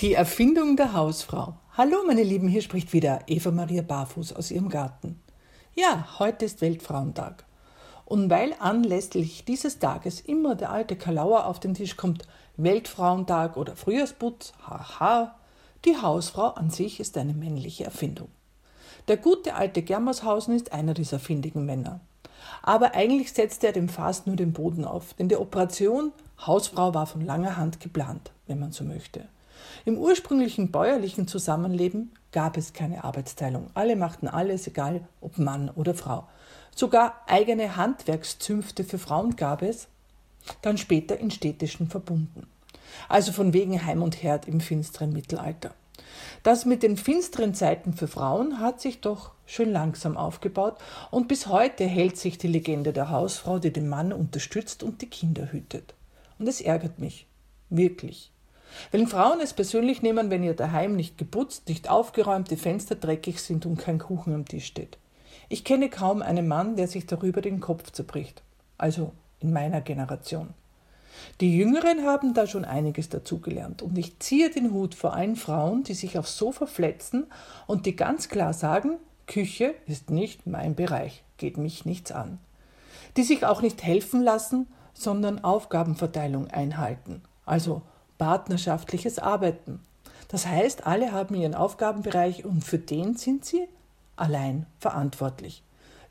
Die Erfindung der Hausfrau. Hallo meine Lieben, hier spricht wieder Eva Maria Barfuß aus ihrem Garten. Ja, heute ist Weltfrauentag. Und weil anlässlich dieses Tages immer der alte Kalauer auf den Tisch kommt, Weltfrauentag oder Frühjahrsputz, haha, die Hausfrau an sich ist eine männliche Erfindung. Der gute alte Germershausen ist einer dieser findigen Männer. Aber eigentlich setzte er dem fast nur den Boden auf, denn die Operation Hausfrau war von langer Hand geplant, wenn man so möchte. Im ursprünglichen bäuerlichen Zusammenleben gab es keine Arbeitsteilung. Alle machten alles, egal ob Mann oder Frau. Sogar eigene Handwerkszünfte für Frauen gab es, dann später in städtischen Verbunden. Also von wegen Heim und Herd im finsteren Mittelalter. Das mit den finsteren Zeiten für Frauen hat sich doch schön langsam aufgebaut und bis heute hält sich die Legende der Hausfrau, die den Mann unterstützt und die Kinder hütet. Und es ärgert mich. Wirklich. Wenn Frauen es persönlich nehmen, wenn ihr daheim nicht geputzt, nicht aufgeräumt, die Fenster dreckig sind und kein Kuchen am Tisch steht. Ich kenne kaum einen Mann, der sich darüber den Kopf zerbricht. Also in meiner Generation. Die Jüngeren haben da schon einiges dazugelernt und ich ziehe den Hut vor allen Frauen, die sich aufs Sofa fletzen und die ganz klar sagen, Küche ist nicht mein Bereich, geht mich nichts an. Die sich auch nicht helfen lassen, sondern Aufgabenverteilung einhalten. Also partnerschaftliches Arbeiten. Das heißt, alle haben ihren Aufgabenbereich und für den sind sie allein verantwortlich.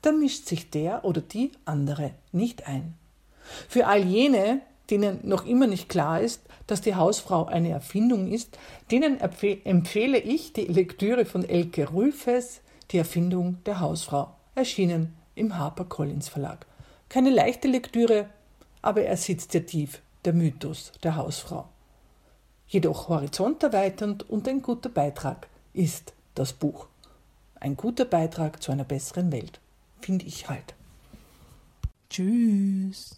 Da mischt sich der oder die andere nicht ein. Für all jene, denen noch immer nicht klar ist, dass die Hausfrau eine Erfindung ist, denen empfehle ich die Lektüre von Elke Rüfes, Die Erfindung der Hausfrau, erschienen im HarperCollins Verlag. Keine leichte Lektüre, aber er sitzt ja tief, der Mythos der Hausfrau jedoch horizonterweiternd und ein guter Beitrag ist das Buch. Ein guter Beitrag zu einer besseren Welt, finde ich halt. Tschüss.